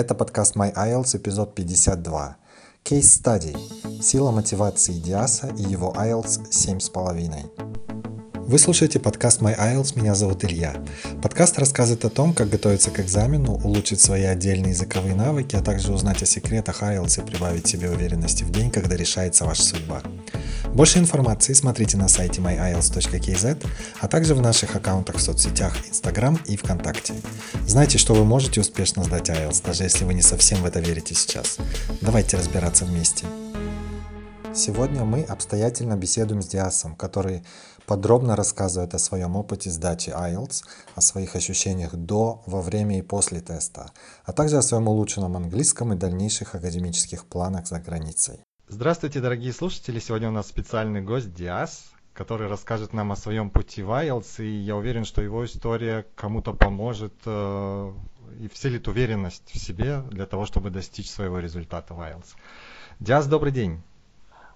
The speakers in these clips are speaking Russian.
Это подкаст My IELTS, эпизод 52. Case Study. Сила мотивации Диаса и его IELTS 7,5. Вы слушаете подкаст My IELTS, меня зовут Илья. Подкаст рассказывает о том, как готовиться к экзамену, улучшить свои отдельные языковые навыки, а также узнать о секретах IELTS и прибавить себе уверенности в день, когда решается ваша судьба. Больше информации смотрите на сайте myielts.kz, а также в наших аккаунтах в соцсетях Instagram и ВКонтакте. Знайте, что вы можете успешно сдать IELTS, даже если вы не совсем в это верите сейчас. Давайте разбираться вместе. Сегодня мы обстоятельно беседуем с Диасом, который подробно рассказывает о своем опыте сдачи IELTS, о своих ощущениях до, во время и после теста, а также о своем улучшенном английском и дальнейших академических планах за границей. Здравствуйте, дорогие слушатели! Сегодня у нас специальный гость Диас, который расскажет нам о своем пути в IELTS, и я уверен, что его история кому-то поможет э, и вселит уверенность в себе для того, чтобы достичь своего результата в IELTS. Диас, добрый день!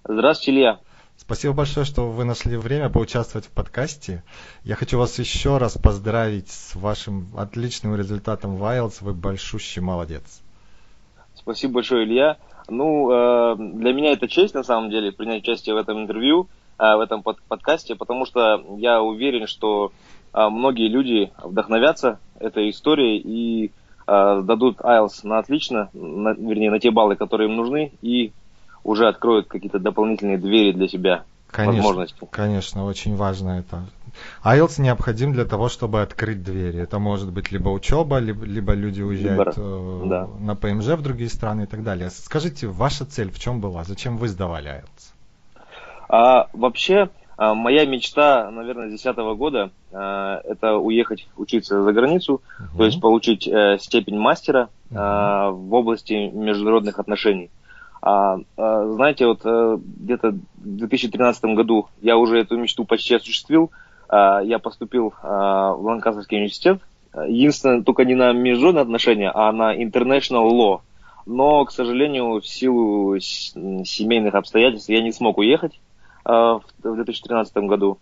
Здравствуйте, Илья. Спасибо большое, что вы нашли время поучаствовать в подкасте. Я хочу вас еще раз поздравить с вашим отличным результатом в IELTS. Вы большущий молодец. Спасибо большое, Илья. Ну, э, для меня это честь, на самом деле, принять участие в этом интервью, э, в этом под подкасте, потому что я уверен, что э, многие люди вдохновятся этой историей и дадут IELTS на отлично, на, вернее, на те баллы, которые им нужны, и уже откроют какие-то дополнительные двери для себя, конечно, возможности. Конечно, очень важно это. IELTS необходим для того, чтобы открыть двери. Это может быть либо учеба, либо, либо люди уезжают э, да. на ПМЖ в другие страны и так далее. Скажите, ваша цель в чем была? Зачем вы сдавали IELTS? А, вообще, а, моя мечта, наверное, с 2010 года а, это уехать учиться за границу, угу. то есть получить а, степень мастера угу. в области международных отношений. А, а, знаете, вот а, где-то в 2013 году я уже эту мечту почти осуществил. А, я поступил а, в Ланкастерский университет. Единственное, только не на международные отношения, а на international law. Но, к сожалению, в силу семейных обстоятельств я не смог уехать а, в 2013 году.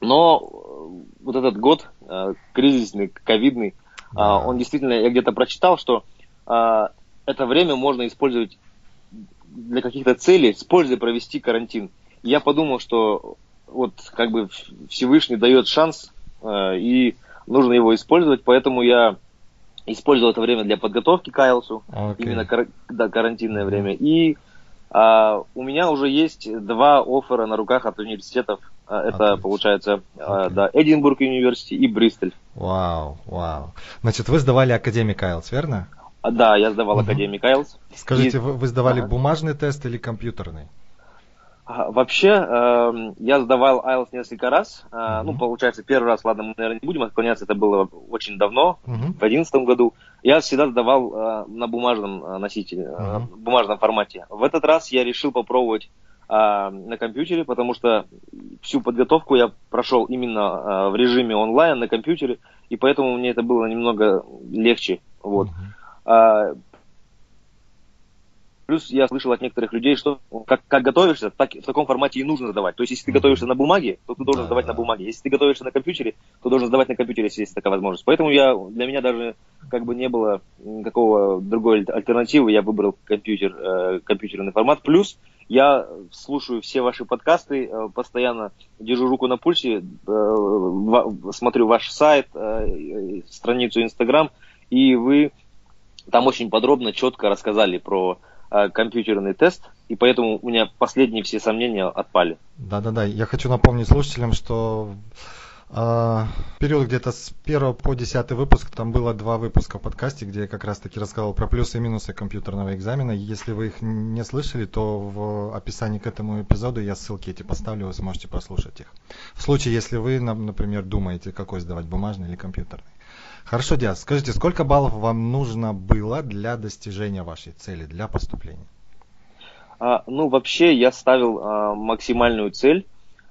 Но э, вот этот год, а, кризисный, ковидный, а, он действительно, я где-то прочитал, что это время можно использовать для каких-то целей с пользой провести карантин. Я подумал, что вот как бы Всевышний дает шанс, э, и нужно его использовать, поэтому я использовал это время для подготовки к IELTS, okay. именно кар- да, карантинное время. И а, у меня уже есть два оффера на руках от университетов. А, это okay. получается okay. да, Эдинбург университет и Бристоль. Вау, вау. Значит, вы сдавали академик IELTS, верно? А, да, я сдавал. Академию Кайлс. Скажите, и... вы, вы сдавали ага. бумажный тест или компьютерный? А, вообще, э, я сдавал IELTS несколько раз. Э, Ну, получается, первый раз, ладно, мы, наверное, не будем отклоняться, это было очень давно, uh в 2011 году. Я всегда сдавал э, на бумажном э, носителе, uh э, бумажном формате. В этот раз я решил попробовать э, на компьютере, потому что всю подготовку я прошел именно э, в режиме онлайн на компьютере, и поэтому мне это было немного легче. Вот. uh а, плюс я слышал от некоторых людей, что как, как готовишься, так в таком формате и нужно сдавать. То есть, если ты готовишься на бумаге, то ты должен да, сдавать да. на бумаге. Если ты готовишься на компьютере, то должен сдавать на компьютере, если есть такая возможность. Поэтому я, для меня даже как бы не было никакого другой альтернативы. Я выбрал компьютер, э, компьютерный формат. Плюс я слушаю все ваши подкасты, э, постоянно держу руку на пульсе, э, смотрю ваш сайт, э, страницу Инстаграм, и вы там очень подробно, четко рассказали про э, компьютерный тест, и поэтому у меня последние все сомнения отпали. Да-да-да, я хочу напомнить слушателям, что э, период где-то с 1 по 10 выпуск, там было два выпуска в подкасте, где я как раз-таки рассказывал про плюсы и минусы компьютерного экзамена. Если вы их не слышали, то в описании к этому эпизоду я ссылки эти поставлю, вы сможете послушать их. В случае, если вы, например, думаете, какой сдавать, бумажный или компьютерный. Хорошо, Диас, скажите, сколько баллов вам нужно было для достижения вашей цели, для поступления? А, ну, вообще, я ставил а, максимальную цель.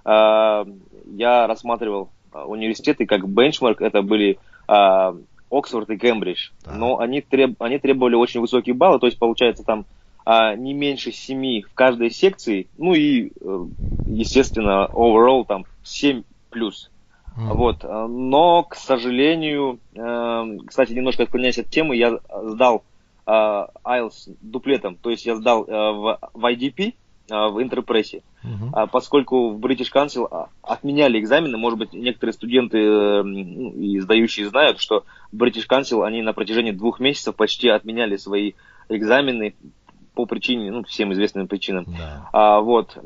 А, я рассматривал а, университеты как бенчмарк, это были а, Оксфорд и Кембридж, да. но они, треб, они требовали очень высокие баллы, то есть получается там а, не меньше 7 в каждой секции, ну и, э, естественно, overall там 7 плюс. Mm. Вот. Но, к сожалению, э, кстати, немножко отклоняясь от темы, я сдал IELTS дуплетом, то есть я сдал в, в IDP, в интерпрессе, uh-huh. поскольку в British Council отменяли экзамены, может быть, некоторые студенты ну, и сдающие знают, что British Council они на протяжении двух месяцев почти отменяли свои экзамены по причине, ну, всем известным причинам. Да. А, вот.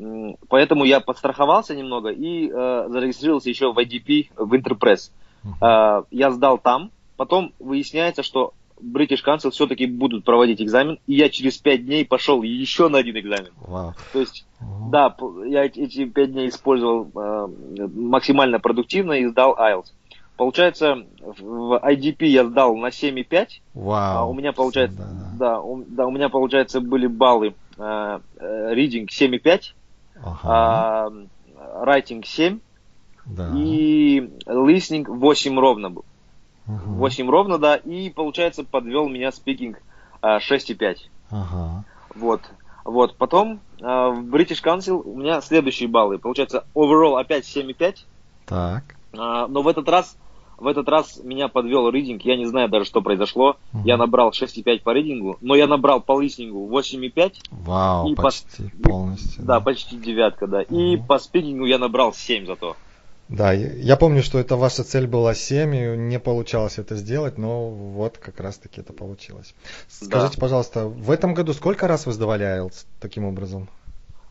Поэтому я подстраховался немного и э, зарегистрировался еще в IDP в Interpress. Uh-huh. А, я сдал там, потом выясняется, что British Council все-таки будут проводить экзамен, и я через пять дней пошел еще на один экзамен. Wow. То есть, uh-huh. да, я эти пять дней использовал э, максимально продуктивно и сдал IELTS. Получается, в IDP я сдал на 7,5. Вау. А у меня получается, да, да, у, да, у меня получается были баллы э, э reading 7,5, ага. э, writing 7 да. и listening 8 ровно был. Угу. 8 ровно, да, и получается подвел меня speaking э, 6,5. Ага. Вот. Вот, потом э, в British Council у меня следующие баллы. Получается, overall опять 7,5. Так. Э, но в этот раз в этот раз меня подвел рейдинг, я не знаю даже, что произошло. Угу. Я набрал 6,5 по рейдингу, но я набрал по листингу 8,5. Вау, и почти по... полностью. Да, да, почти девятка, да. Угу. И по спикингу я набрал 7 зато. Да, я помню, что это ваша цель была 7, и не получалось это сделать, но вот как раз-таки это получилось. Скажите, да. пожалуйста, в этом году сколько раз вы сдавали IELTS таким образом?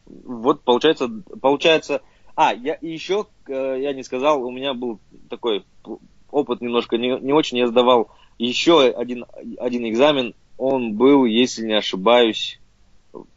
Вот получается, получается, а, я еще, э, я не сказал, у меня был такой опыт немножко не, не очень. Я сдавал еще один, один экзамен. Он был, если не ошибаюсь,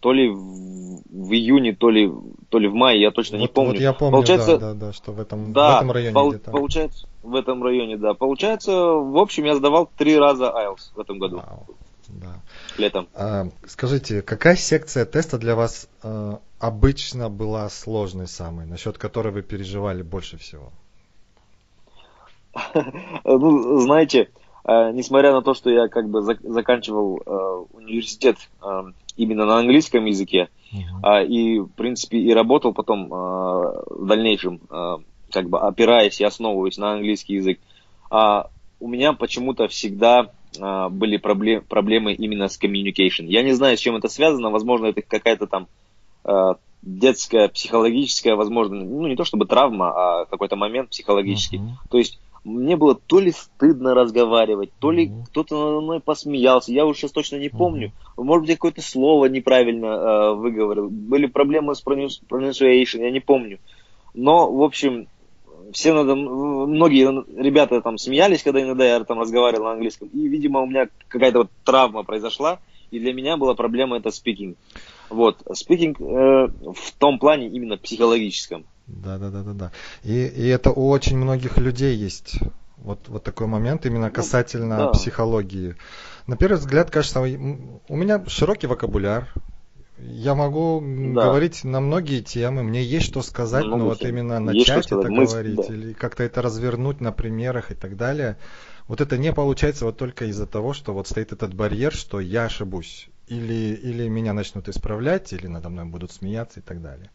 то ли в, в июне, то ли, то ли в мае, я точно вот, не помню. Вот я помню, получается, да, да, да, что в этом, да, в этом районе пол, где-то. Получается, в этом районе, да. Получается, в общем, я сдавал три раза IELTS в этом году. Вау, да. Летом. А, скажите, какая секция теста для вас а, обычно была сложной самой, насчет которой вы переживали больше всего? ну, знаете, э, несмотря на то, что я как бы заканчивал э, университет э, именно на английском языке, uh-huh. и, в принципе, и работал потом в дальнейшем, как бы опираясь и основываясь на английский язык, а у меня почему-то всегда были проблем, проблемы именно с communication. Я не знаю, с чем это связано, возможно, это какая-то там детская, психологическая, возможно, ну не то чтобы травма, а какой-то момент психологический. Uh-huh. То есть мне было то ли стыдно разговаривать, то ли mm-hmm. кто-то надо мной посмеялся, я уже сейчас точно не помню. Mm-hmm. Может быть, какое-то слово неправильно э, выговорил. Были проблемы с pronunciation, я не помню. Но, в общем, все надо, многие ребята там смеялись, когда иногда я там разговаривал на английском. И, видимо, у меня какая-то вот травма произошла, и для меня была проблема это speaking. Вот, speaking э, в том плане именно психологическом. Да, да, да, да, да. И, и это у очень многих людей есть. Вот, вот такой момент именно ну, касательно да. психологии. На первый взгляд, кажется, у меня широкий вокабуляр. Я могу да. говорить на многие темы, мне есть что сказать, Много но вот именно начать это Мы... говорить да. или как-то это развернуть на примерах и так далее, вот это не получается вот только из-за того, что вот стоит этот барьер, что я ошибусь. Или, или меня начнут исправлять, или надо мной будут смеяться и так далее.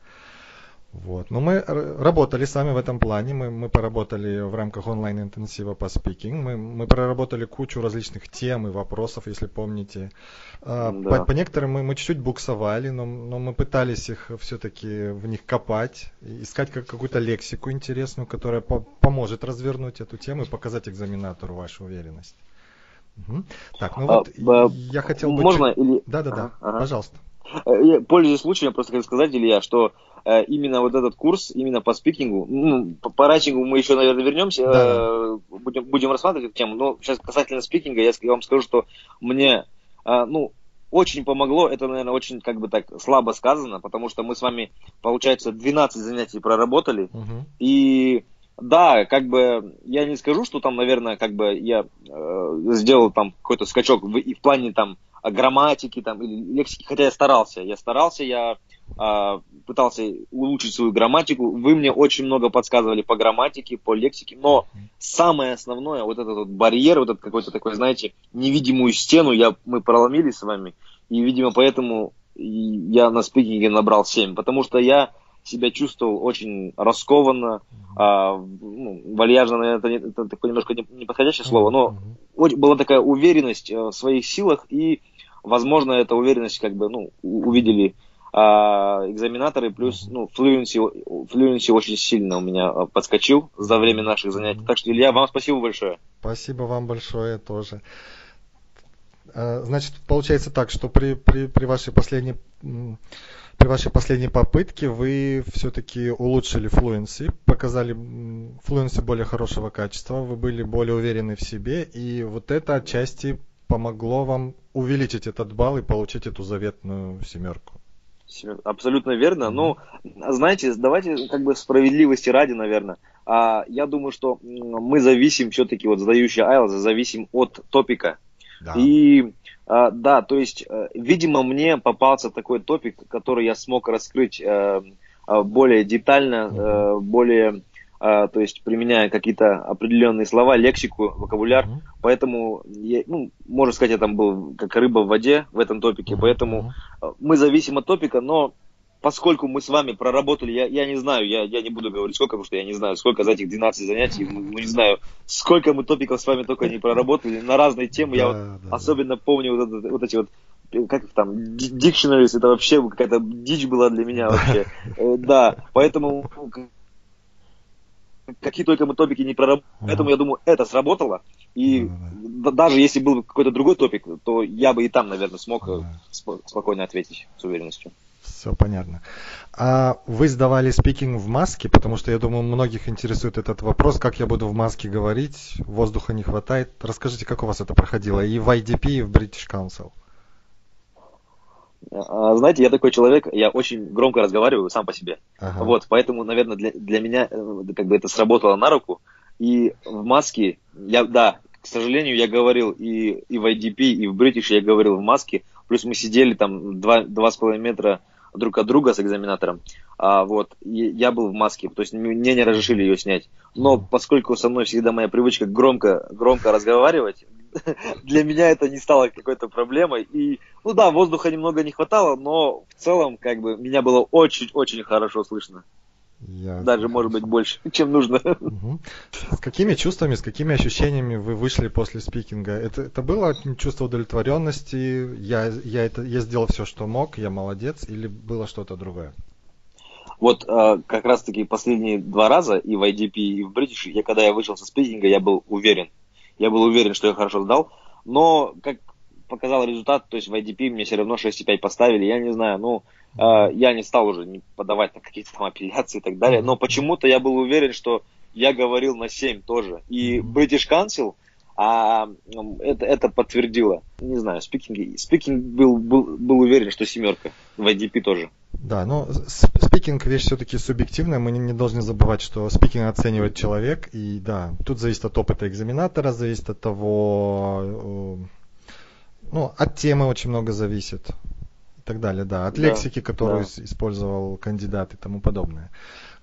Вот. Но мы работали с вами в этом плане, мы, мы поработали в рамках онлайн-интенсива по спикинг, мы, мы проработали кучу различных тем и вопросов, если помните. А, да. По, по некоторым мы, мы чуть-чуть буксовали, но, но мы пытались их все-таки в них копать, искать как, какую-то лексику интересную, которая по, поможет развернуть эту тему и показать экзаменатору вашу уверенность. Угу. Так, ну а, вот а, я хотел бы... Можно чуть... или... Да-да-да, ага. пожалуйста. Э, пользуясь случаем, просто хотел сказать, Илья, что э, именно вот этот курс, именно по спикингу, ну, по, по райтингу мы еще, наверное, вернемся, да. э, будем, будем рассматривать эту тему, но сейчас касательно спикинга, я, я вам скажу, что мне, ну, очень помогло, это, наверное, очень как бы так слабо сказано, потому что мы с вами, получается, 12 занятий проработали, угу. и да, как бы я не скажу, что там, наверное, как бы я э, сделал там какой-то скачок в, и в плане там грамматики там или лексики, хотя я старался, я старался, я э, пытался улучшить свою грамматику. Вы мне очень много подсказывали по грамматике, по лексике, но самое основное, вот этот вот барьер, вот этот какой-то такой, знаете, невидимую стену я, мы проломили с вами, и, видимо, поэтому я на спикинге набрал 7, потому что я себя чувствовал очень раскованно, а, ну, вальяжно, наверное, это, это такое немножко неподходящее слово, но была такая уверенность э, в своих силах и возможно, эта уверенность как бы, ну, увидели а, экзаменаторы, плюс, ну, fluency, fluency очень сильно у меня а, подскочил за время наших занятий. Так что, Илья, вам спасибо большое. Спасибо вам большое тоже. А, значит, получается так, что при, при, при вашей последней при вашей последней попытке вы все-таки улучшили fluency, показали fluency более хорошего качества, вы были более уверены в себе, и вот это отчасти помогло вам увеличить этот балл и получить эту заветную семерку. Абсолютно верно. Но, знаете, давайте как бы справедливости ради, наверное. А, я думаю, что мы зависим все-таки, вот сдающий IELTS, зависим от топика. Да. И а, да, то есть, э, видимо, мне попался такой топик, который я смог раскрыть э, а, более детально, э, более а, то есть применяя какие-то определенные слова, лексику, вокабуляр. Поэтому, я, ну, можно сказать, я там был как рыба в воде в этом топике. Поэтому мы зависим от топика, но поскольку мы с вами проработали, я, я не знаю, я, я не буду говорить сколько, потому что я не знаю, сколько за этих 12 занятий, мы не знаю, сколько мы топиков с вами только не проработали на разные темы. я вот да, особенно да. помню вот, это, вот эти вот как их там, dictionaries, это вообще какая-то дичь была для меня вообще. Э, да, поэтому какие только мы топики не проработали. Поэтому я думаю, это сработало. И даже если был какой-то другой топик, то я бы и там, наверное, смог сп- спокойно ответить с уверенностью. Все понятно. А вы сдавали спикинг в маске, потому что я думаю, многих интересует этот вопрос, как я буду в маске говорить, воздуха не хватает. Расскажите, как у вас это проходило и в IDP, и в British Council. А, знаете, я такой человек, я очень громко разговариваю сам по себе. Ага. Вот, поэтому, наверное, для, для меня э, как бы это сработало на руку. И в маске, я, да, к сожалению, я говорил и, и в IDP, и в British я говорил в маске. Плюс мы сидели там два, два с половиной метра друг от друга с экзаменатором. А, вот, я был в маске, то есть мне не разрешили ее снять. Но поскольку со мной всегда моя привычка громко, громко разговаривать, для меня это не стало какой-то проблемой. И, ну да, воздуха немного не хватало, но в целом, как бы, меня было очень-очень хорошо слышно. Я Даже, может быть, больше, чем нужно. Угу. С какими чувствами, с какими ощущениями вы вышли после спикинга? Это, это было чувство удовлетворенности? Я, я, это, я сделал все, что мог, я молодец, или было что-то другое? Вот э, как раз-таки последние два раза и в IDP, и в British, я когда я вышел со спикинга, я был уверен. Я был уверен, что я хорошо сдал. Но, как показал результат, то есть в IDP мне все равно 6,5 поставили. Я не знаю, ну, э, я не стал уже не подавать на какие-то там апелляции и так далее. Но почему-то я был уверен, что я говорил на 7 тоже. И British Council а, это, это подтвердило. Не знаю, спикинг, спикинг был, был, был уверен, что семерка. В IDP тоже. Да, но спикинг вещь все-таки субъективная, мы не, не должны забывать, что спикинг оценивает человек, и да, тут зависит от опыта экзаменатора, зависит от того, э, ну, от темы очень много зависит и так далее, да, от да, лексики, которую да. использовал кандидат и тому подобное.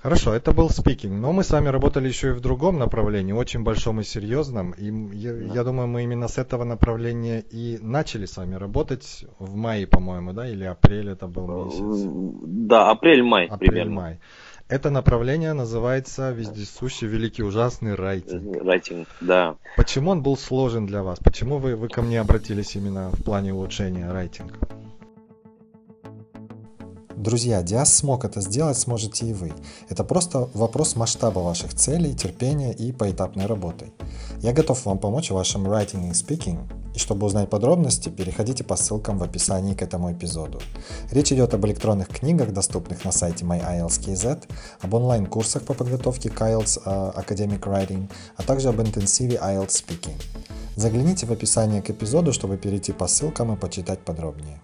Хорошо, это был спикинг, но мы с вами работали еще и в другом направлении, очень большом и серьезном, и я, да. я думаю, мы именно с этого направления и начали с вами работать в мае, по-моему, да, или апрель это был месяц? Да, апрель-май Апрель-май. Это направление называется вездесущий великий ужасный райтинг. Райтинг, да. Почему он был сложен для вас? Почему вы, вы ко мне обратились именно в плане улучшения райтинга? Друзья, Диас смог это сделать, сможете и вы. Это просто вопрос масштаба ваших целей, терпения и поэтапной работы. Я готов вам помочь в вашем writing и speaking, и чтобы узнать подробности, переходите по ссылкам в описании к этому эпизоду. Речь идет об электронных книгах, доступных на сайте MyIELTS.kz, об онлайн-курсах по подготовке к IELTS uh, Academic Writing, а также об интенсиве IELTS Speaking. Загляните в описание к эпизоду, чтобы перейти по ссылкам и почитать подробнее.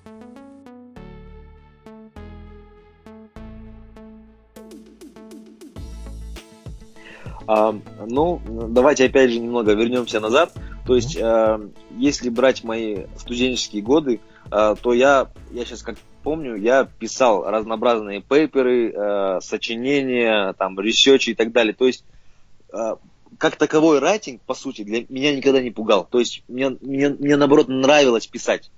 Ну, давайте опять же немного вернемся назад. То есть, а, если брать мои студенческие годы, а, то я, я сейчас как помню, я писал разнообразные пейперы, а, сочинения, там, ресерчи и так далее. То есть, а, как таковой райтинг, по сути, для меня никогда не пугал. То есть, мне, мне, мне наоборот нравилось писать.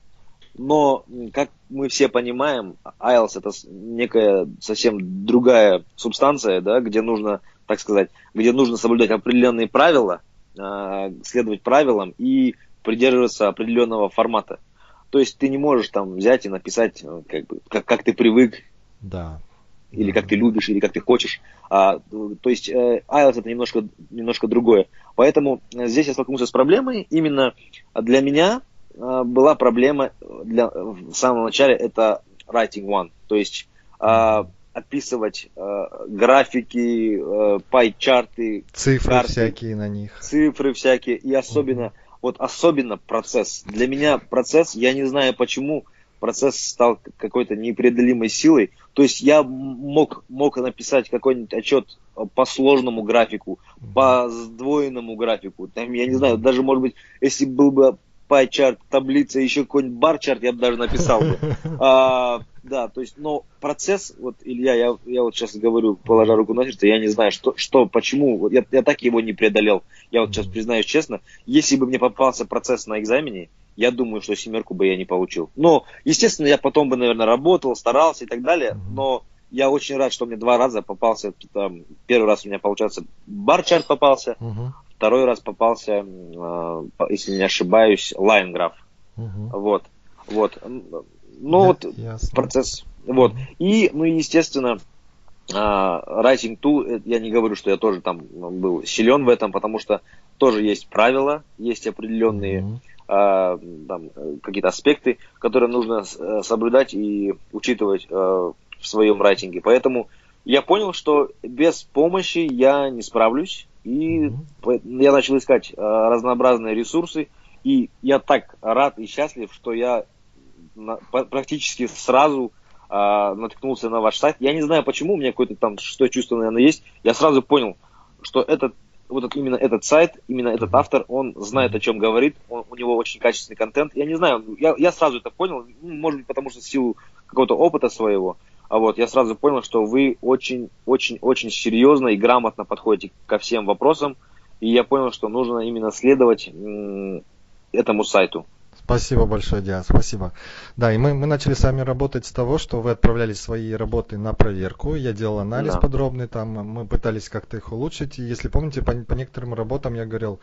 Но, как мы все понимаем, IELTS это некая совсем другая субстанция, да, где нужно так сказать, где нужно соблюдать определенные правила, а, следовать правилам и придерживаться определенного формата. То есть ты не можешь там взять и написать, э, как, бы, как, как ты привык, да. или как ты любишь, или как ты хочешь. А, то есть э, IELTS это немножко, немножко другое. Поэтому э, здесь я столкнулся с проблемой. Именно для меня э, была проблема для, в самом начале, это writing one. То есть э, описывать э, графики, э, пай-чарты, цифры карты, всякие на них. Цифры всякие. И особенно, mm-hmm. вот особенно процесс. Для меня процесс, я не знаю почему, процесс стал какой-то непреодолимой силой. То есть я мог, мог написать какой-нибудь отчет по сложному графику, по сдвоенному графику. Там, я не знаю, даже, может быть, если был бы pie-чарт, таблица, еще какой-нибудь бар-чарт, я бы даже написал бы. А, да, то есть, но процесс, вот, Илья, я, я вот сейчас говорю, положа руку на сердце, я не знаю, что, что почему, вот я, я так его не преодолел. Я вот сейчас признаюсь честно, если бы мне попался процесс на экзамене, я думаю, что семерку бы я не получил. Но, естественно, я потом бы, наверное, работал, старался и так далее, но я очень рад, что мне два раза попался, там, первый раз у меня, получается, барчарт попался, uh-huh. Второй раз попался, э, если не ошибаюсь, лайнграф. Uh-huh. Вот, вот. Ну, да, вот ясно. процесс. Вот. Uh-huh. И, ну, естественно, Writing Tool, э, я не говорю, что я тоже там был силен в этом, потому что тоже есть правила, есть определенные mm-hmm. А, там, какие-то аспекты, которые нужно э, соблюдать и учитывать э, в своем райтинге. Поэтому я понял, что без помощи я не справлюсь, и я начал искать э, разнообразные ресурсы, и я так рад и счастлив, что я практически сразу наткнулся на ваш сайт. Я не знаю почему, у меня какое-то там шестое чувство, наверное, есть. Я сразу понял, что этот вот именно этот сайт, именно этот автор, он знает, о чем говорит, он, у него очень качественный контент. Я не знаю, я, я сразу это понял, может быть, потому что в силу какого-то опыта своего, а вот я сразу понял, что вы очень-очень-очень серьезно и грамотно подходите ко всем вопросам, и я понял, что нужно именно следовать этому сайту. Спасибо большое, Диан, спасибо. Да, и мы, мы начали с вами работать с того, что вы отправляли свои работы на проверку. Я делал анализ да. подробный, там мы пытались как-то их улучшить. И если помните, по, по некоторым работам я говорил,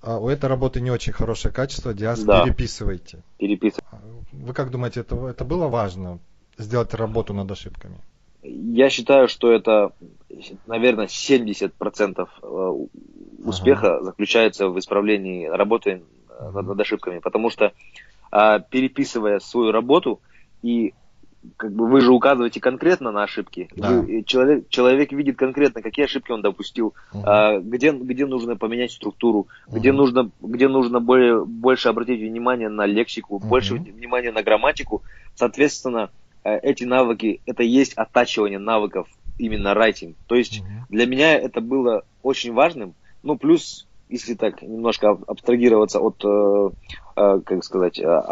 а, у этой работы не очень хорошее качество, Диас, да. переписывайте. Переписывайте. А, вы как думаете, это, это было важно, сделать работу над ошибками? Я считаю, что это, наверное, 70% э, успеха ага. заключается в исправлении работы над, над ошибками, потому что а, переписывая свою работу и как бы вы же указываете конкретно на ошибки. Да. Вы, человек, человек видит конкретно, какие ошибки он допустил, угу. а, где, где нужно поменять структуру, угу. где нужно, где нужно более, больше обратить внимание на лексику, угу. больше внимания на грамматику. Соответственно, э, эти навыки, это есть оттачивание навыков именно writing. То есть угу. для меня это было очень важным. Ну, плюс если так немножко абстрагироваться от, э, э, как сказать, э,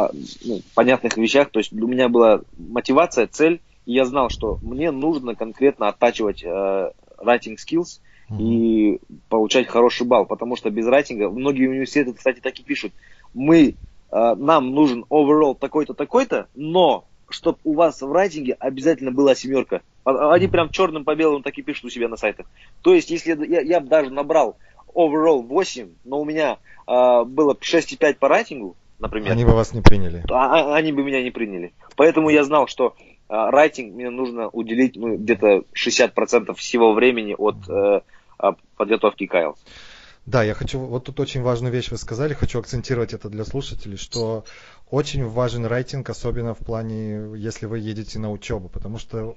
ну, понятных вещах, то есть у меня была мотивация, цель, и я знал, что мне нужно конкретно оттачивать writing skills mm-hmm. и получать хороший балл, потому что без райтинга, многие университеты, кстати, так и пишут, мы, нам нужен overall такой-то, такой-то, но чтобы у вас в райтинге обязательно была семерка. А, они прям черным по белому так и пишут у себя на сайтах. То есть, если я, я бы даже набрал overall 8, но у меня э, было 6,5 по рейтингу, например. Они бы вас не приняли. А, а, они бы меня не приняли. Поэтому я знал, что э, рейтинг мне нужно уделить ну, где-то 60% всего времени от э, подготовки к IELTS. Да, я хочу, вот тут очень важную вещь вы сказали, хочу акцентировать это для слушателей, что очень важен рейтинг, особенно в плане, если вы едете на учебу, потому что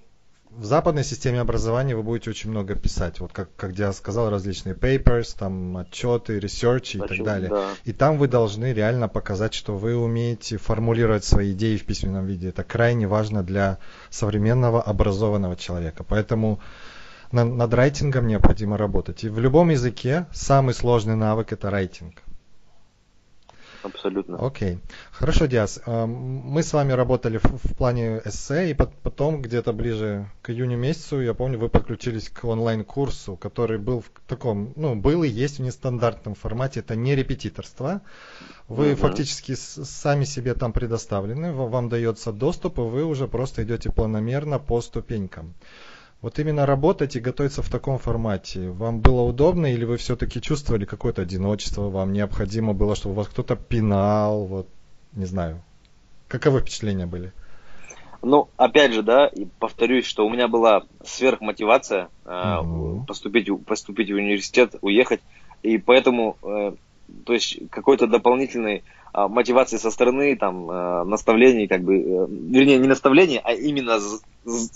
в западной системе образования вы будете очень много писать. Вот как, как я сказал, различные papers, там отчеты, research и так далее. Да. И там вы должны реально показать, что вы умеете формулировать свои идеи в письменном виде. Это крайне важно для современного образованного человека. Поэтому над, над райтингом необходимо работать. И в любом языке самый сложный навык это райтинг. Абсолютно. Окей. Хорошо, Диас. Э, мы с вами работали в, плане эссе, и потом где-то ближе к июню месяцу, я помню, вы подключились к онлайн-курсу, который был в таком, ну, был и есть в нестандартном формате. Это не репетиторство. Вы угу. фактически сами себе там предоставлены, вам дается доступ, и вы уже просто идете планомерно по ступенькам. Вот именно работать и готовиться в таком формате, вам было удобно или вы все-таки чувствовали какое-то одиночество, вам необходимо было, чтобы вас кто-то пинал, вот, не знаю. каковы впечатления были? Ну, опять же, да, и повторюсь, что у меня была сверхмотивация э, угу. поступить, поступить в университет, уехать, и поэтому, э, то есть какой-то дополнительной э, мотивации со стороны, там, э, наставлений, как бы, э, вернее, не наставлений, а именно,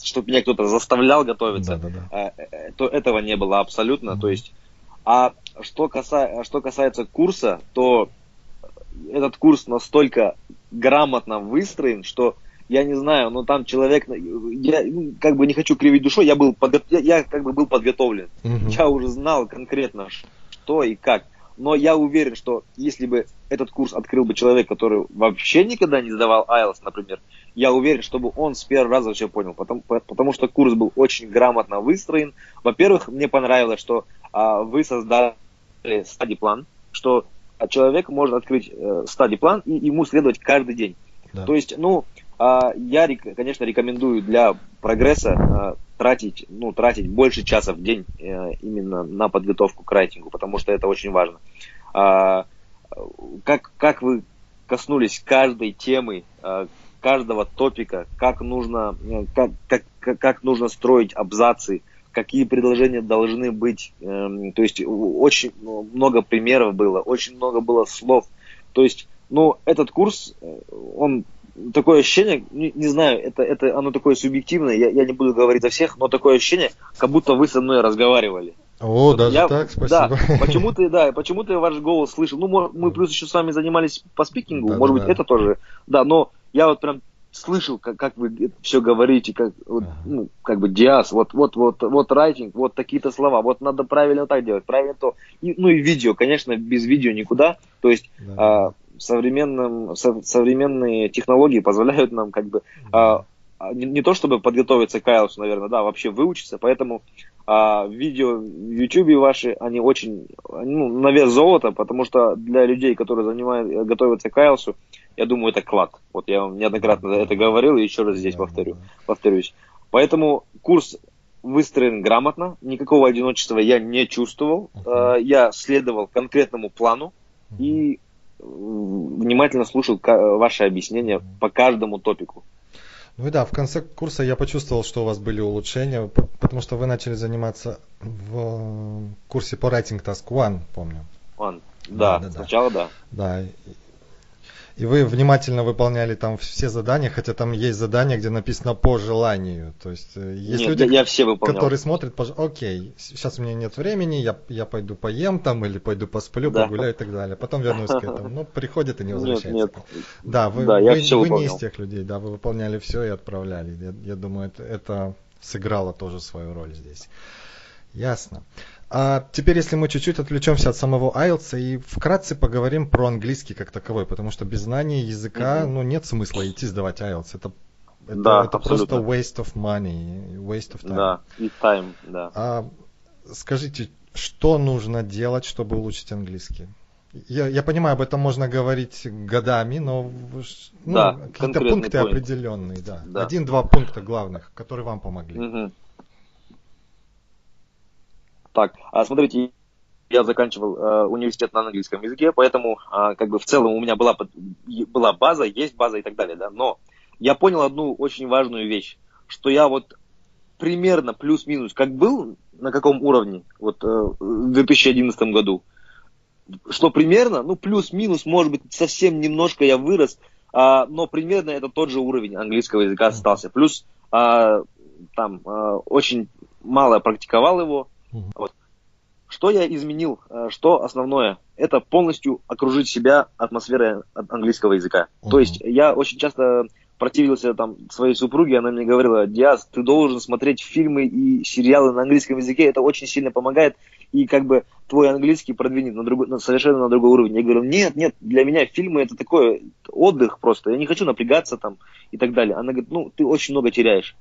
чтобы меня кто-то заставлял готовиться, да, да, да. Э, э, то этого не было абсолютно, угу. то есть, а что, каса, что касается курса, то этот курс настолько грамотно выстроен, что я не знаю, но там человек, я ну, как бы не хочу кривить душой, я был подго... я, я как бы был подготовлен, угу. я уже знал конкретно что и как. Но я уверен, что если бы этот курс открыл бы человек, который вообще никогда не сдавал IELTS, например, я уверен, чтобы он с первого раза все понял, потому, потому что курс был очень грамотно выстроен. Во-первых, мне понравилось, что а, вы создали стадий-план, что человек может открыть э, стадий-план и ему следовать каждый день. Да. То есть, ну, я, конечно, рекомендую для прогресса а, тратить, ну, тратить больше часа в день э, именно на подготовку к райтингу, потому что это очень важно. А, как, как вы коснулись каждой темы, каждого топика, как нужно, э, как, как, как нужно строить абзацы, какие предложения должны быть. Эм, то есть очень много примеров было, очень много было слов. То есть, ну, этот курс, э, он такое ощущение, не, не знаю, это, это оно такое субъективное, я, я не буду говорить за всех, но такое ощущение, как будто вы со мной разговаривали. О, вот даже я, так, спасибо. Да, почему-то, да, почему-то я ваш голос слышал. Ну, мы плюс еще с вами занимались по спикингу, да, может да, быть, да. это тоже. Да, но я вот прям слышал, как, как вы все говорите, как, вот, ну, как бы диас, вот, вот, вот, вот райтинг, вот такие-то слова, вот надо правильно так делать, правильно то. И, ну и видео, конечно, без видео никуда. То есть да. а, современным, со, современные технологии позволяют нам как бы а, а, не, не то чтобы подготовиться к IELTS, наверное, да, вообще выучиться, поэтому а, видео в YouTube ваши, они очень, ну, на вес золота, потому что для людей, которые занимают, готовятся к IELTS, я думаю, это клад. Вот я вам неоднократно это говорил и еще раз здесь повторю, повторюсь. Поэтому курс выстроен грамотно, никакого одиночества я не чувствовал, uh-huh. я следовал конкретному плану и внимательно слушал ваши объяснения по каждому топику. Ну и да, в конце курса я почувствовал, что у вас были улучшения, потому что вы начали заниматься в курсе по Writing Task One, помню. One, да, да, да сначала да. Да, и вы внимательно выполняли там все задания, хотя там есть задания, где написано по желанию. То есть э, есть нет, люди, я все выполнял. которые смотрят, окей, сейчас у меня нет времени, я, я пойду поем там или пойду посплю, да. погуляю и так далее. Потом вернусь к этому. Ну, приходит и не возвращается. Нет, нет. Да, вы, да, вы, вы не из тех людей, да, вы выполняли все и отправляли. Я, я думаю, это, это сыграло тоже свою роль здесь. Ясно. А теперь, если мы чуть-чуть отвлечемся от самого IELTS и вкратце поговорим про английский как таковой, потому что без знания языка, mm-hmm. ну, нет смысла идти сдавать IELTS. Это, это, да, это просто waste of money, waste of time. Да, и time, да. А скажите, что нужно делать, чтобы улучшить английский? Я, я понимаю, об этом можно говорить годами, но ну, да, какие-то пункты point. определенные, да. да. Один-два пункта главных, которые вам помогли. Угу. Так, а смотрите, я заканчивал э, университет на английском языке, поэтому э, как бы в целом у меня была, была база, есть база и так далее, да, но я понял одну очень важную вещь, что я вот примерно плюс-минус как был, на каком уровне вот э, в 2011 году, что примерно, ну плюс-минус, может быть, совсем немножко я вырос, э, но примерно это тот же уровень английского языка остался. Плюс э, там э, очень мало практиковал его, Угу. Вот. Что я изменил? Э, что основное? Это полностью окружить себя атмосферой английского языка. Угу. То есть я очень часто противился там своей супруге, она мне говорила, Диас, ты должен смотреть фильмы и сериалы на английском языке, это очень сильно помогает, и как бы твой английский продвинет на другой, на, совершенно на другой уровень. Я говорю, нет, нет, для меня фильмы это такой отдых просто, я не хочу напрягаться там и так далее. Она говорит, ну, ты очень много теряешь.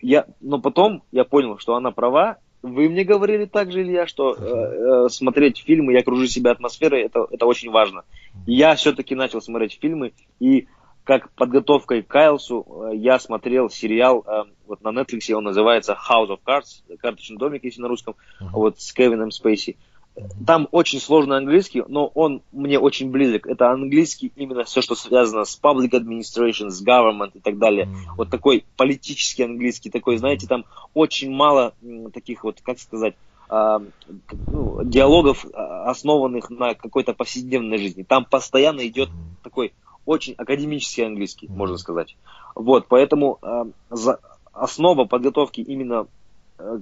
Я, но потом я понял, что она права, вы мне говорили также, Илья, что э, э, смотреть фильмы, я кружу себя атмосферой, это, это очень важно. Я все-таки начал смотреть фильмы, и как подготовкой к Кайлсу э, я смотрел сериал, э, вот на Netflix он называется House of Cards, карточный домик, если на русском, uh-huh. вот с Кевином Спейси. Там очень сложный английский, но он мне очень близок. Это английский именно все, что связано с public administration, с government и так далее. Mm-hmm. Вот такой политический английский, такой, знаете, там очень мало таких вот, как сказать, а, ну, диалогов, а, основанных на какой-то повседневной жизни. Там постоянно идет такой очень академический английский, можно сказать. Вот, поэтому э, за, основа подготовки именно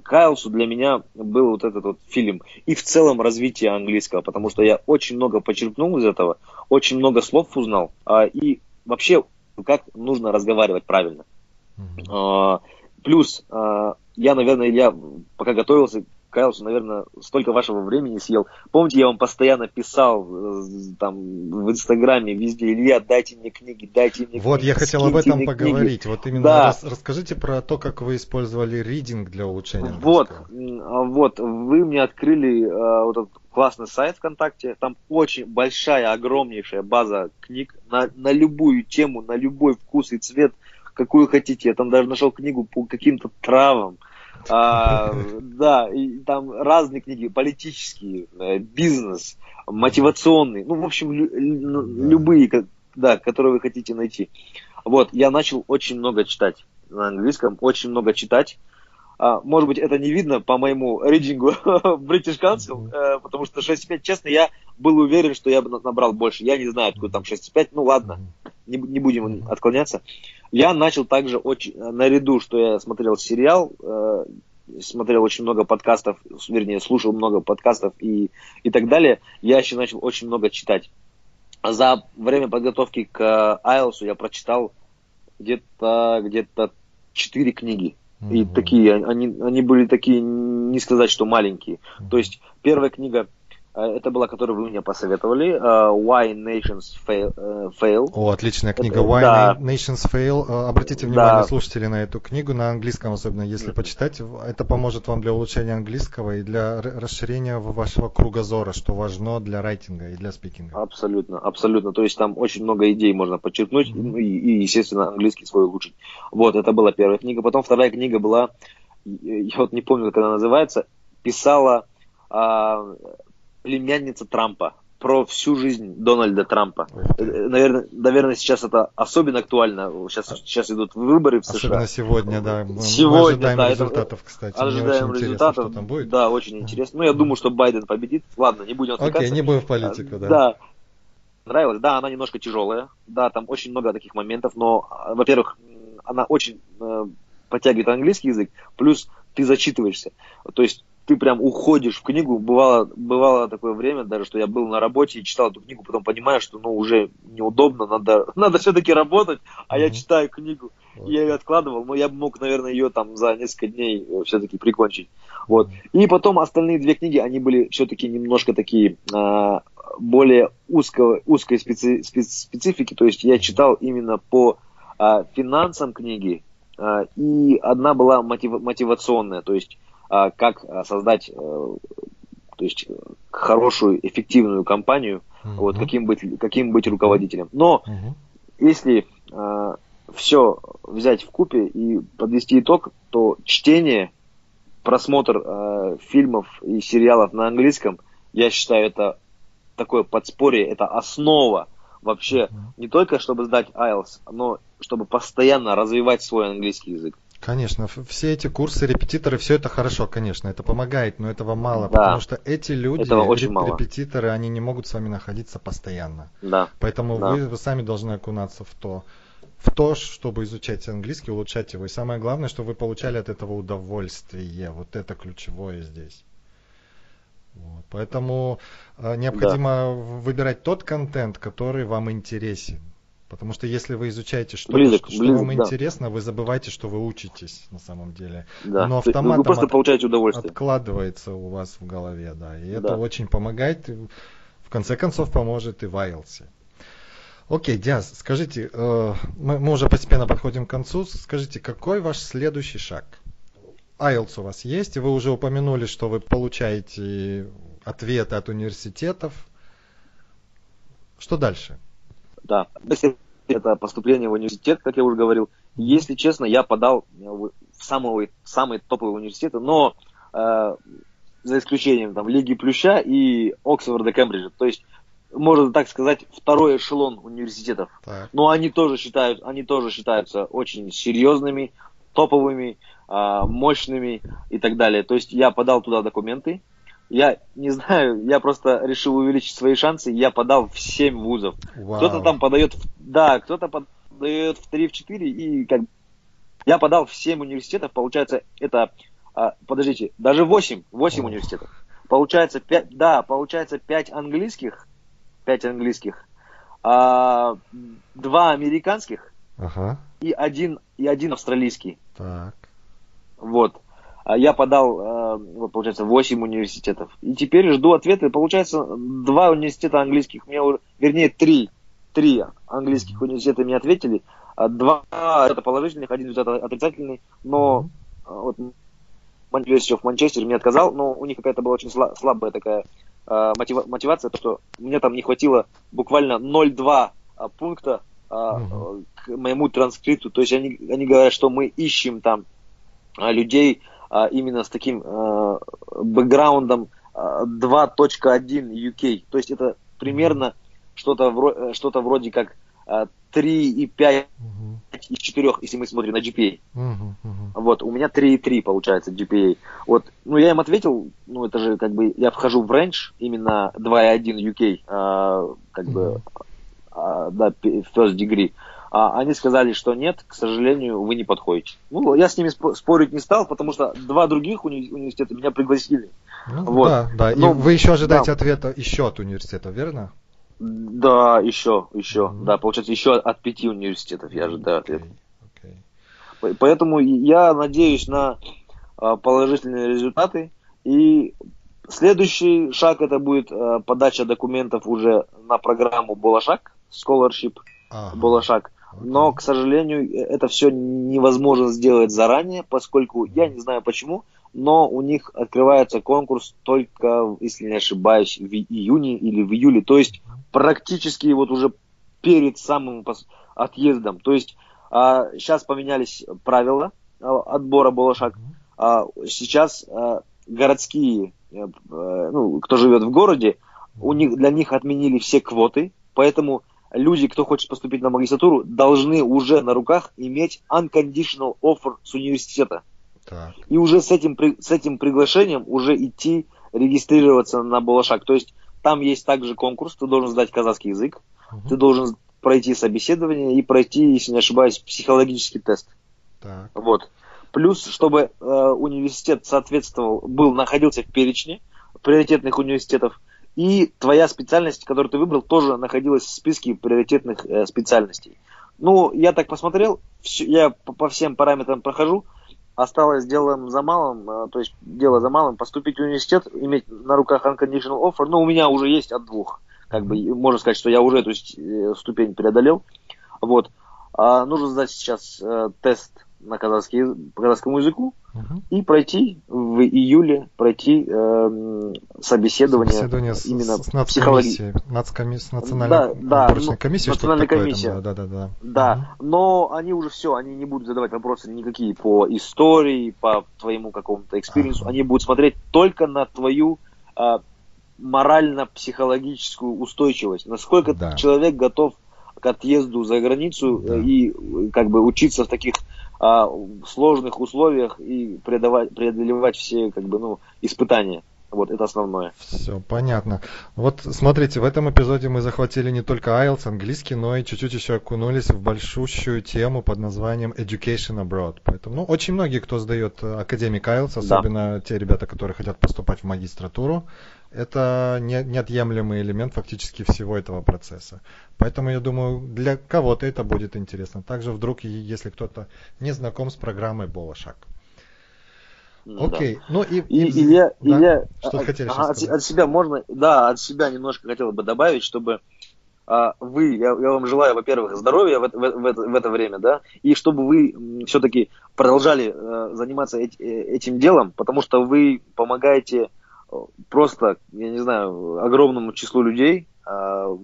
Кайлсу для меня был вот этот вот фильм. И в целом развитие английского, потому что я очень много почерпнул из этого, очень много слов узнал. Э, и вообще, как нужно разговаривать правильно. Mm-hmm. Плюс, э, я, наверное, Илья, пока готовился, Кайлсу, наверное, столько вашего времени съел. Помните, я вам постоянно писал э, там в Инстаграме, везде, Илья, дайте мне книги, дайте мне Вот, книги, я хотел об этом поговорить. Книги. Вот именно да. рас, расскажите про то, как вы использовали ридинг для улучшения Вот, а вот, вы мне открыли uh, вот этот классный сайт ВКонтакте, там очень большая, огромнейшая база книг на, на любую тему, на любой вкус и цвет, какую хотите. Я там даже нашел книгу по каким-то травам, а, да, и там разные книги, политические, э, бизнес, мотивационные, ну, в общем, лю- любые, да, которые вы хотите найти. Вот, я начал очень много читать на английском, очень много читать. А, может быть, это не видно по моему рейтингу British Council, э, потому что 6,5, честно, я был уверен, что я бы набрал больше. Я не знаю, откуда там 6,5, ну ладно, не, не будем отклоняться. Я начал также очень, наряду, что я смотрел сериал, э, смотрел очень много подкастов, вернее, слушал много подкастов и, и так далее, я еще начал очень много читать. За время подготовки к IELTS я прочитал где-то где-то четыре книги. Mm-hmm. И такие, они, они были такие, не сказать, что маленькие. Mm-hmm. То есть первая книга это была, которую вы мне посоветовали. Uh, Why Nations Fail. Fail. О, отличная книга. Why да. Nations Fail. Uh, обратите внимание, да. слушатели, на эту книгу на английском, особенно если почитать. Это поможет вам для улучшения английского и для расширения вашего кругозора, что важно для райтинга и для спикинга. Абсолютно, абсолютно. То есть там очень много идей можно подчеркнуть mm-hmm. и, и, естественно, английский свой улучшить. Вот, это была первая книга. Потом вторая книга была, я вот не помню, как она называется, писала племянница Трампа, про всю жизнь Дональда Трампа. Э, наверное, наверное, сейчас это особенно актуально. Сейчас, сейчас идут выборы в США. Особенно сегодня, да. Мы, сегодня, ожидаем да, результатов, кстати. Ожидаем Мне результатов. Что там будет. Да, очень интересно. Ну, я думаю, что Байден победит. Ладно, не будем отвлекаться. Окей, не будем в политику, да. Да. Нравилась. Да, она немножко тяжелая. Да, там очень много таких моментов. Но, во-первых, она очень э, подтягивает английский язык. Плюс ты зачитываешься. То есть ты прям уходишь в книгу. Бывало, бывало такое время даже, что я был на работе и читал эту книгу, потом понимаю, что ну уже неудобно, надо, надо все-таки работать, а mm-hmm. я читаю книгу. И я ее откладывал, но я мог, наверное, ее там за несколько дней э, все-таки прикончить. Вот. И потом остальные две книги, они были все-таки немножко такие а, более узкого, узкой специ, специфики. То есть я читал именно по а, финансам книги, а, и одна была мотив, мотивационная, то есть как а, создать э, то есть хорошую, эффективную компанию, uh-huh. вот каким быть, каким быть руководителем. Но uh-huh. если э, все взять в купе и подвести итог, то чтение, просмотр э, фильмов и сериалов на английском, я считаю, это такое подспорье, это основа вообще uh-huh. не только чтобы сдать IELTS, но чтобы постоянно развивать свой английский язык. Конечно, все эти курсы, репетиторы, все это хорошо, конечно, это помогает, но этого мало, да. потому что эти люди, реп- мало. репетиторы, они не могут с вами находиться постоянно. Да. Поэтому да. Вы, вы сами должны окунаться в то, в то, чтобы изучать английский, улучшать его. И самое главное, чтобы вы получали от этого удовольствие. Вот это ключевое здесь. Вот. Поэтому э, необходимо да. выбирать тот контент, который вам интересен. Потому что если вы изучаете что-то, близок, что, близок, вам да. интересно, вы забываете, что вы учитесь на самом деле. Да. Но автоматом вы просто получаете удовольствие. откладывается у вас в голове, да. И да. это очень помогает, в конце концов поможет и в IELTS. Окей, Диас, скажите, э, мы, мы уже постепенно подходим к концу. Скажите, какой ваш следующий шаг? IELTS у вас есть, и вы уже упомянули, что вы получаете ответы от университетов. Что дальше? Да. Это поступление в университет, как я уже говорил. Если честно, я подал в самые, самые топовые университеты, но э, за исключением там Лиги Плюща и Оксфорда Кембриджа. То есть, можно так сказать, второй эшелон университетов. Так. Но они тоже считают, они тоже считаются очень серьезными, топовыми, а, мощными и так далее. То есть я подал туда документы. Я не знаю, я просто решил увеличить свои шансы. Я подал в 7 вузов. Вау. Кто-то там подает, да, кто-то подает в 3, в 4 и как я подал в 7 университетов, получается, это, а, подождите, даже 8, 8 университетов. Получается 5, да, получается 5 английских, 5 английских, а, 2 американских ага. и, один, и один австралийский. Так. Вот. А я подал, а, вот, получается, 8 университетов. И теперь жду ответы. Получается, два университета английских, мне, вернее, три, три английских университета мне ответили. А два это положительных, один результат отрицательный, но вот University of Manchester мне отказал, но у них какая-то была очень слабая такая э, мотива- мотивация, то, что мне там не хватило буквально 0,2 пункта uh к моему транскрипту. То есть они, они говорят, что мы ищем там людей именно с таким э, бэкграундом 2.1 UK. То есть это примерно что-то, вро- что-то вроде как 3,5 угу. из 4, если мы смотрим на GPA. Угу, угу. Вот, у меня 3,3 получается GPA. Вот, ну я им ответил, ну это же как бы, я вхожу в range именно 2,1 UK, а, как угу. бы, а, да, first degree. А они сказали, что нет, к сожалению, вы не подходите. Ну, я с ними спорить не стал, потому что два других уни- университета меня пригласили. Ну, вот. Да, да. Но, И вы еще ожидаете да. ответа еще от университета, верно? Да, еще, еще. Mm-hmm. Да, получается, еще от пяти университетов я ожидаю ответа. Okay. Okay. Поэтому я надеюсь на а, положительные результаты. И следующий шаг это будет а, подача документов уже на программу Болошак, Scholarship ага. Болошак. Но, к сожалению, это все невозможно сделать заранее, поскольку я не знаю почему, но у них открывается конкурс только, если не ошибаюсь, в июне или в июле. То есть практически вот уже перед самым отъездом. То есть а, сейчас поменялись правила а, отбора Балашак. А, сейчас а, городские, а, ну, кто живет в городе, у них, для них отменили все квоты, поэтому люди, кто хочет поступить на магистратуру, должны уже на руках иметь unconditional offer с университета. Так. И уже с этим, с этим приглашением уже идти регистрироваться на Балашак. То есть там есть также конкурс, ты должен сдать казахский язык, угу. ты должен пройти собеседование и пройти, если не ошибаюсь, психологический тест. Так. Вот. Плюс, чтобы э, университет соответствовал, был, находился в перечне приоритетных университетов, и твоя специальность, которую ты выбрал, тоже находилась в списке приоритетных э, специальностей. Ну, я так посмотрел, все, я по, по всем параметрам прохожу, осталось делом за малым, э, то есть дело за малым, поступить в университет, иметь на руках unconditional offer, ну, у меня уже есть от двух, как бы, можно сказать, что я уже эту ступень преодолел, вот, а нужно сдать сейчас э, тест на казахский, по казахскому языку угу. и пройти в июле пройти э, собеседование, собеседование именно с, с психологии. Нацкомиссия, национальной да, да, ну, комиссия, национальная комиссия. Там, да, да, да. Да, угу. но они уже все, они не будут задавать вопросы никакие по истории, по твоему какому-то experience у, ага. они будут смотреть только на твою э, морально-психологическую устойчивость, насколько да. человек готов к отъезду за границу да. и как бы учиться в таких а, в сложных условиях и преодолевать, преодолевать все как бы, ну, испытания. Вот это основное. Все, понятно. Вот смотрите, в этом эпизоде мы захватили не только IELTS, английский, но и чуть-чуть еще окунулись в большущую тему под названием Education Abroad. Поэтому, ну, очень многие, кто сдает академик IELTS, особенно да. те ребята, которые хотят поступать в магистратуру, это не, неотъемлемый элемент фактически всего этого процесса. Поэтому я думаю, для кого-то это будет интересно. Также вдруг, если кто-то не знаком с программой Болошак. Ну, Окей, да. ну и, и, и, я, да? и я что от, хотели от, от себя можно, да, от себя немножко хотел бы добавить, чтобы а, вы, я, я вам желаю, во-первых, здоровья в, в, в, это, в это время, да, и чтобы вы все-таки продолжали э, заниматься эти, э, этим делом, потому что вы помогаете просто, я не знаю, огромному числу людей, э,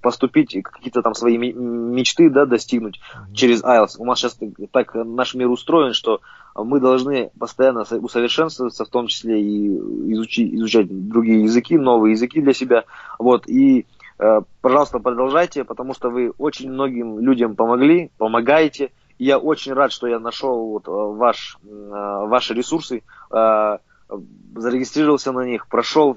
поступить, какие-то там свои мечты, да, достигнуть mm-hmm. через IELTS. У нас сейчас так наш мир устроен, что мы должны постоянно усовершенствоваться, в том числе и изучить, изучать другие языки, новые языки для себя. Вот, и э, пожалуйста, продолжайте, потому что вы очень многим людям помогли, помогаете. И я очень рад, что я нашел вот э, ваш, э, ваши ресурсы зарегистрировался на них, прошел,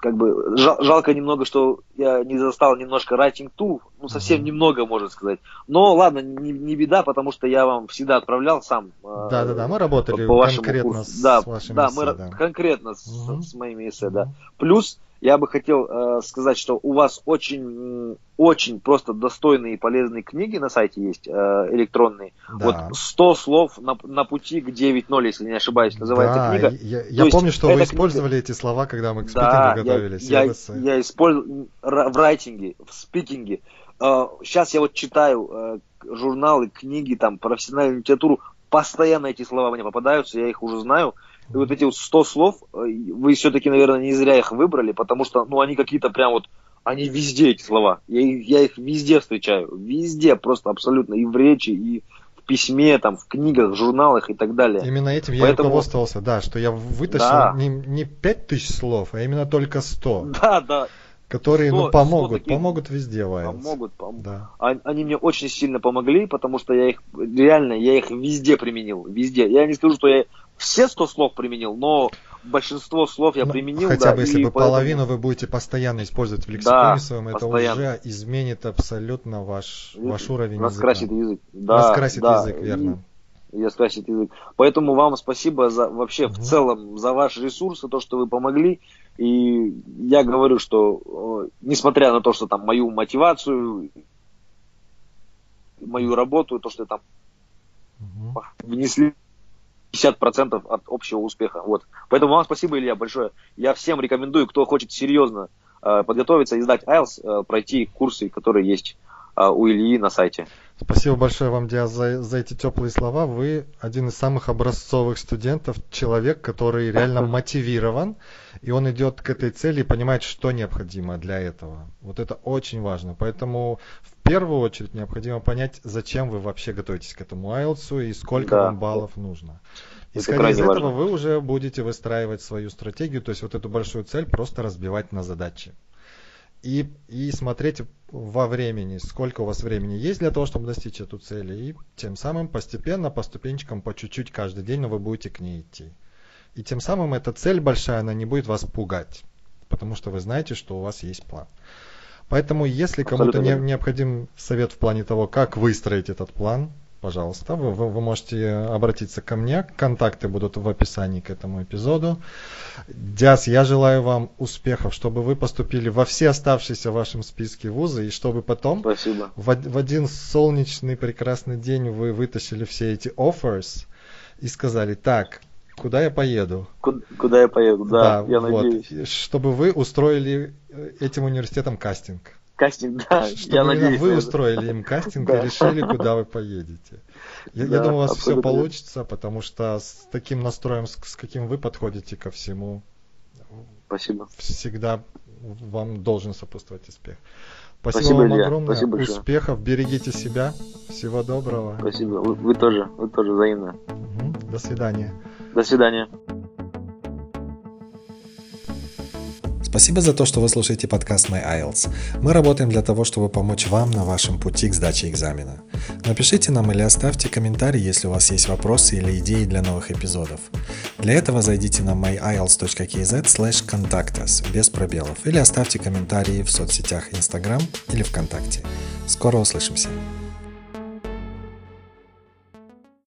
как бы жал, жалко немного, что я не застал немножко writing tool, ну совсем немного, можно сказать. Но ладно, не, не беда, потому что я вам всегда отправлял сам. Да, да, да, мы работали по, по конкретно курсу. с да, вашими да, мы да. конкретно с, угу. с моими эссе, да. Плюс я бы хотел э, сказать, что у вас очень, очень просто достойные и полезные книги на сайте есть, э, электронные. Да. Вот 100 слов на, на пути к 9.0, если не ошибаюсь, называется да, книга. Я, я помню, что вы использовали книга... эти слова, когда мы к спикингу да, готовились. Я, я, я использовал в райтинге, в спикинге. Э, сейчас я вот читаю э, журналы, книги, там, профессиональную литературу, постоянно эти слова мне попадаются, я их уже знаю. И вот эти вот 100 слов, э, вы все-таки, наверное, не зря их выбрали, потому что, ну, они какие-то прям вот, они везде эти слова. Я, я их везде встречаю. Везде, просто абсолютно. И в речи, и в письме, там, в книгах, журналах и так далее. Именно этим я Поэтому... руководствовался, да, что я вытащил да. не, не 5000 слов, а именно только 100. Да, да. Которые 100, ну, помогут, таких, помогут везде, Вайлз. Помогут, пом... да. Они мне очень сильно помогли, потому что я их, реально, я их везде применил, везде. Я не скажу, что я все 100 слов применил, но большинство слов я ну, применил. Хотя да, бы если бы поэтому... половину вы будете постоянно использовать в лексиконе да, своем, это уже изменит абсолютно ваш, ваш уровень Раскрасит языка. язык. Да, Раскрасит да, язык, верно. И, раскрасит язык. Поэтому вам спасибо за вообще угу. в целом за ваши ресурсы, то, что вы помогли. И я говорю, что несмотря на то, что там мою мотивацию, мою работу, то, что там угу. внесли 50% от общего успеха. Вот. Поэтому вам спасибо, Илья, большое. Я всем рекомендую, кто хочет серьезно э, подготовиться и сдать IELTS, э, пройти курсы, которые есть у Ильи на сайте. Спасибо большое вам, Диас, за, за эти теплые слова. Вы один из самых образцовых студентов, человек, который реально мотивирован, и он идет к этой цели и понимает, что необходимо для этого. Вот это очень важно. Поэтому в первую очередь необходимо понять, зачем вы вообще готовитесь к этому IELTS и сколько да. вам баллов нужно. Исходя из этого, важно. вы уже будете выстраивать свою стратегию, то есть вот эту большую цель просто разбивать на задачи и, и смотреть во времени, сколько у вас времени есть для того, чтобы достичь эту цель. И тем самым постепенно, по ступенчикам, по чуть-чуть каждый день, но вы будете к ней идти. И тем самым эта цель большая, она не будет вас пугать, потому что вы знаете, что у вас есть план. Поэтому, если кому-то не, необходим совет в плане того, как выстроить этот план, пожалуйста, вы, вы, вы можете обратиться ко мне. Контакты будут в описании к этому эпизоду. Диас, я желаю вам успехов, чтобы вы поступили во все оставшиеся в вашем списке вузы, и чтобы потом Спасибо. В, в один солнечный прекрасный день вы вытащили все эти offers и сказали, так, куда я поеду? Куда, куда я поеду, да, да я вот, надеюсь. Чтобы вы устроили э, этим университетом кастинг. Кастинг, да. Чтобы я надеюсь, вы устроили им кастинг и решили, куда вы поедете. Я, да, я думаю, у вас все получится, потому что с таким настроем, с, с каким вы подходите ко всему, Спасибо. всегда вам должен сопутствовать успех. Спасибо, Спасибо вам Илья. огромное. Спасибо Успехов, берегите себя. Всего доброго. Спасибо. Вы, вы тоже, вы тоже взаимно. Угу. До свидания. До свидания. Спасибо за то, что вы слушаете подкаст My IELTS. Мы работаем для того, чтобы помочь вам на вашем пути к сдаче экзамена. Напишите нам или оставьте комментарий, если у вас есть вопросы или идеи для новых эпизодов. Для этого зайдите на myielts.kz slash contact us без пробелов или оставьте комментарии в соцсетях Instagram или ВКонтакте. Скоро услышимся!